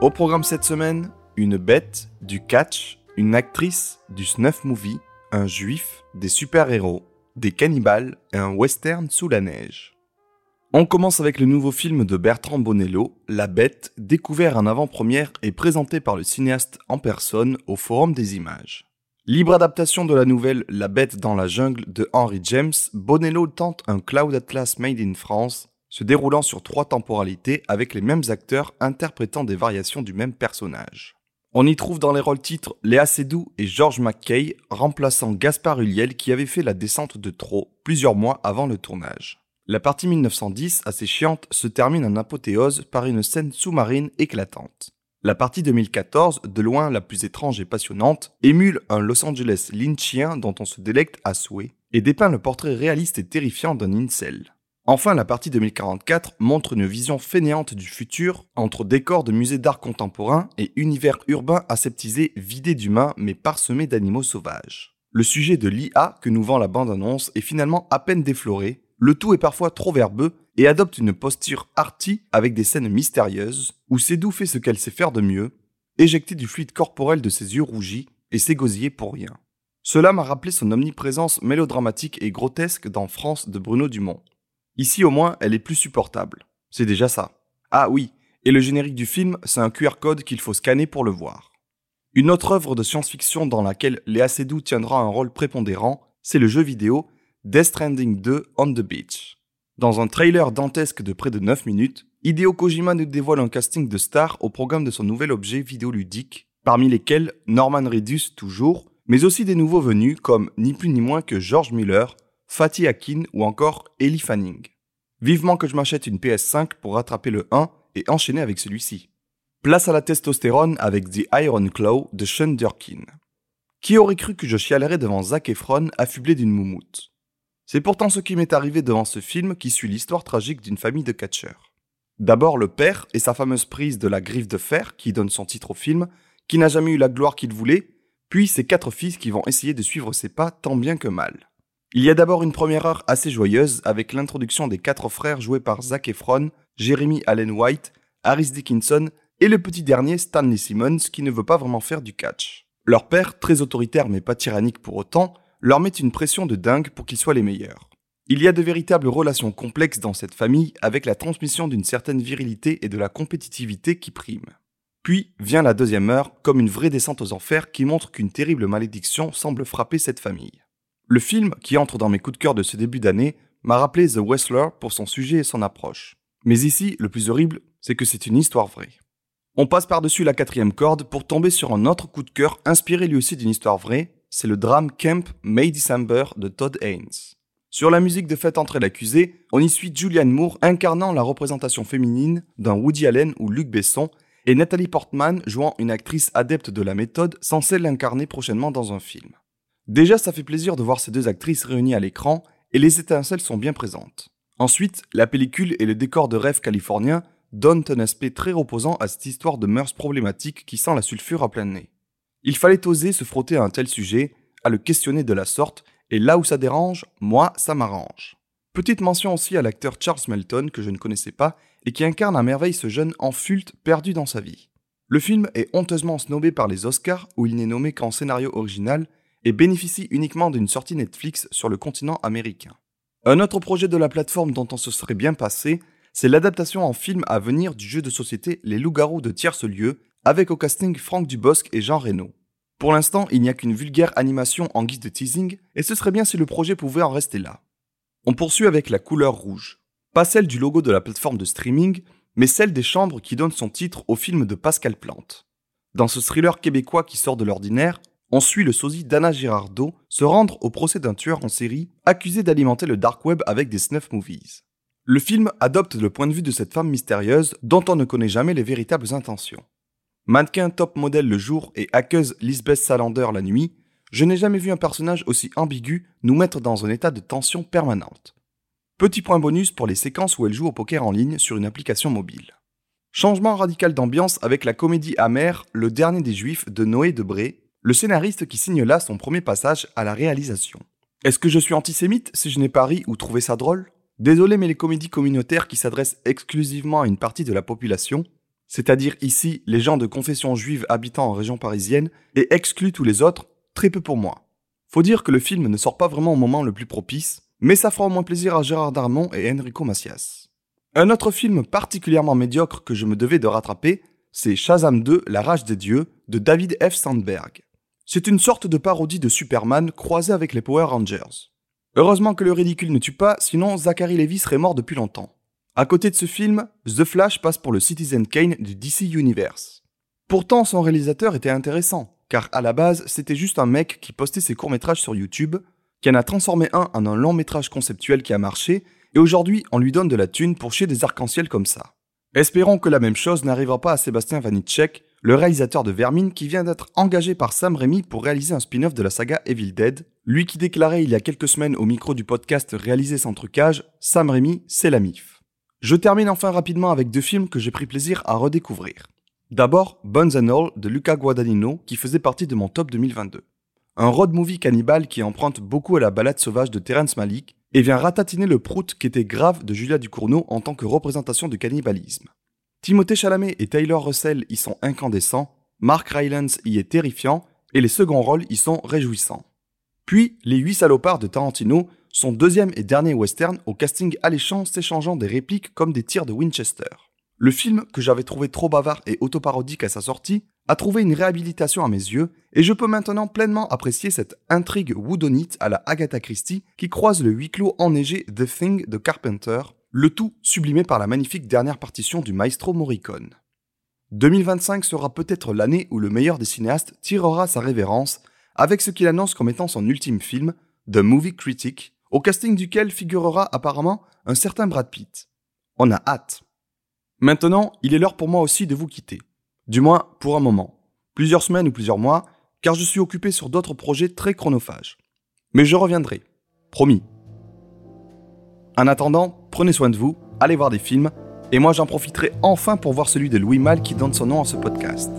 Au programme cette semaine, une bête, du catch, une actrice, du snuff movie, un juif, des super-héros, des cannibales et un western sous la neige. On commence avec le nouveau film de Bertrand Bonello, La Bête, découvert en avant-première et présenté par le cinéaste en personne au Forum des Images. Libre adaptation de la nouvelle La Bête dans la jungle de Henry James, Bonello tente un Cloud Atlas made in France, se déroulant sur trois temporalités avec les mêmes acteurs interprétant des variations du même personnage. On y trouve dans les rôles titres Léa Seydoux et George McKay, remplaçant Gaspard Ulliel qui avait fait la descente de trop plusieurs mois avant le tournage. La partie 1910, assez chiante, se termine en apothéose par une scène sous-marine éclatante. La partie 2014, de loin la plus étrange et passionnante, émule un Los Angeles lynchien dont on se délecte à souhait, et dépeint le portrait réaliste et terrifiant d'un incel. Enfin, la partie 2044 montre une vision fainéante du futur entre décors de musées d'art contemporain et univers urbain aseptisé vidé d'humains mais parsemé d'animaux sauvages. Le sujet de l'IA que nous vend la bande-annonce est finalement à peine défloré, le tout est parfois trop verbeux et adopte une posture arty avec des scènes mystérieuses où Sédou fait ce qu'elle sait faire de mieux, éjecter du fluide corporel de ses yeux rougis et s'égosiller pour rien. Cela m'a rappelé son omniprésence mélodramatique et grotesque dans France de Bruno Dumont. Ici au moins, elle est plus supportable. C'est déjà ça. Ah oui, et le générique du film, c'est un QR code qu'il faut scanner pour le voir. Une autre œuvre de science-fiction dans laquelle Léa Seydoux tiendra un rôle prépondérant, c'est le jeu vidéo Death Stranding 2 on the Beach. Dans un trailer dantesque de près de 9 minutes, Hideo Kojima nous dévoile un casting de stars au programme de son nouvel objet vidéoludique, parmi lesquels Norman Reedus toujours, mais aussi des nouveaux venus comme ni plus ni moins que George Miller, Fatih Akin ou encore Ellie Fanning. Vivement que je m'achète une PS5 pour rattraper le 1 et enchaîner avec celui-ci. Place à la testostérone avec The Iron Claw de Sean Durkin. Qui aurait cru que je chialerais devant Zac Efron affublé d'une moumoute? C'est pourtant ce qui m'est arrivé devant ce film qui suit l'histoire tragique d'une famille de catcheurs. D'abord le père et sa fameuse prise de la griffe de fer qui donne son titre au film, qui n'a jamais eu la gloire qu'il voulait, puis ses quatre fils qui vont essayer de suivre ses pas tant bien que mal. Il y a d'abord une première heure assez joyeuse avec l'introduction des quatre frères joués par Zac Efron, Jeremy Allen White, Harris Dickinson et le petit dernier Stanley Simmons qui ne veut pas vraiment faire du catch. Leur père, très autoritaire mais pas tyrannique pour autant, leur met une pression de dingue pour qu'ils soient les meilleurs. Il y a de véritables relations complexes dans cette famille avec la transmission d'une certaine virilité et de la compétitivité qui prime. Puis vient la deuxième heure comme une vraie descente aux enfers qui montre qu'une terrible malédiction semble frapper cette famille. Le film, qui entre dans mes coups de cœur de ce début d'année, m'a rappelé The Wrestler pour son sujet et son approche. Mais ici, le plus horrible, c'est que c'est une histoire vraie. On passe par-dessus la quatrième corde pour tomber sur un autre coup de cœur inspiré lui aussi d'une histoire vraie, c'est le drame Camp May December de Todd Haynes. Sur la musique de Faites entrer l'accusé, on y suit Julianne Moore incarnant la représentation féminine d'un Woody Allen ou Luc Besson et Nathalie Portman jouant une actrice adepte de la méthode censée l'incarner prochainement dans un film. Déjà, ça fait plaisir de voir ces deux actrices réunies à l'écran, et les étincelles sont bien présentes. Ensuite, la pellicule et le décor de rêve californien donnent un aspect très reposant à cette histoire de mœurs problématiques qui sent la sulfure à plein nez. Il fallait oser se frotter à un tel sujet, à le questionner de la sorte, et là où ça dérange, moi, ça m'arrange. Petite mention aussi à l'acteur Charles Melton que je ne connaissais pas et qui incarne à merveille ce jeune enfulte perdu dans sa vie. Le film est honteusement snobé par les Oscars où il n'est nommé qu'en scénario original et bénéficie uniquement d'une sortie Netflix sur le continent américain. Un autre projet de la plateforme dont on se serait bien passé, c'est l'adaptation en film à venir du jeu de société Les Loups-garous de tierce lieu, avec au casting Franck Dubosc et Jean Reno. Pour l'instant, il n'y a qu'une vulgaire animation en guise de teasing, et ce serait bien si le projet pouvait en rester là. On poursuit avec la couleur rouge. Pas celle du logo de la plateforme de streaming, mais celle des chambres qui donnent son titre au film de Pascal Plante. Dans ce thriller québécois qui sort de l'ordinaire, on suit le sosie d'Anna Girardot se rendre au procès d'un tueur en série accusé d'alimenter le dark web avec des snuff movies. Le film adopte le point de vue de cette femme mystérieuse dont on ne connaît jamais les véritables intentions. Mannequin top modèle le jour et hackeuse Lisbeth Salander la nuit, je n'ai jamais vu un personnage aussi ambigu nous mettre dans un état de tension permanente. Petit point bonus pour les séquences où elle joue au poker en ligne sur une application mobile. Changement radical d'ambiance avec la comédie amère Le dernier des Juifs de Noé Debré, le scénariste qui signe là son premier passage à la réalisation. Est-ce que je suis antisémite si je n'ai pas ri ou trouvé ça drôle? Désolé mais les comédies communautaires qui s'adressent exclusivement à une partie de la population, c'est-à-dire ici les gens de confession juive habitant en région parisienne, et exclut tous les autres, très peu pour moi. Faut dire que le film ne sort pas vraiment au moment le plus propice, mais ça fera au moins plaisir à Gérard Darmon et Enrico Macias. Un autre film particulièrement médiocre que je me devais de rattraper, c'est Shazam 2, La rage des dieux, de David F. Sandberg. C'est une sorte de parodie de Superman croisée avec les Power Rangers. Heureusement que le ridicule ne tue pas, sinon Zachary Levi serait mort depuis longtemps. À côté de ce film, The Flash passe pour le Citizen Kane du DC Universe. Pourtant, son réalisateur était intéressant, car à la base, c'était juste un mec qui postait ses courts-métrages sur YouTube, qui en a transformé un en un long-métrage conceptuel qui a marché, et aujourd'hui, on lui donne de la thune pour chier des arcs-en-ciel comme ça. Espérons que la même chose n'arrivera pas à Sébastien Vanitschek, le réalisateur de Vermine qui vient d'être engagé par Sam Raimi pour réaliser un spin-off de la saga Evil Dead, lui qui déclarait il y a quelques semaines au micro du podcast réalisé sans trucage, Sam Raimi, c'est la MIF. Je termine enfin rapidement avec deux films que j'ai pris plaisir à redécouvrir. D'abord, Bones and All de Luca Guadagnino qui faisait partie de mon top 2022. Un road movie cannibale qui emprunte beaucoup à la balade sauvage de Terrence Malick et vient ratatiner le prout qui était grave de Julia Ducournau en tant que représentation du cannibalisme. Timothée Chalamet et Taylor Russell y sont incandescents, Mark Rylance y est terrifiant et les seconds rôles y sont réjouissants. Puis, Les Huit Salopards de Tarantino, son deuxième et dernier western au casting alléchant s'échangeant des répliques comme des tirs de Winchester. Le film, que j'avais trouvé trop bavard et autoparodique à sa sortie, a trouvé une réhabilitation à mes yeux, et je peux maintenant pleinement apprécier cette intrigue woodonite à la Agatha Christie qui croise le huis clos enneigé The Thing de Carpenter, le tout sublimé par la magnifique dernière partition du maestro Morricone. 2025 sera peut-être l'année où le meilleur des cinéastes tirera sa révérence avec ce qu'il annonce comme étant son ultime film, The Movie Critic, au casting duquel figurera apparemment un certain Brad Pitt. On a hâte. Maintenant, il est l'heure pour moi aussi de vous quitter. Du moins, pour un moment. Plusieurs semaines ou plusieurs mois, car je suis occupé sur d'autres projets très chronophages. Mais je reviendrai. Promis. En attendant, prenez soin de vous, allez voir des films, et moi j'en profiterai enfin pour voir celui de Louis Mal qui donne son nom à ce podcast.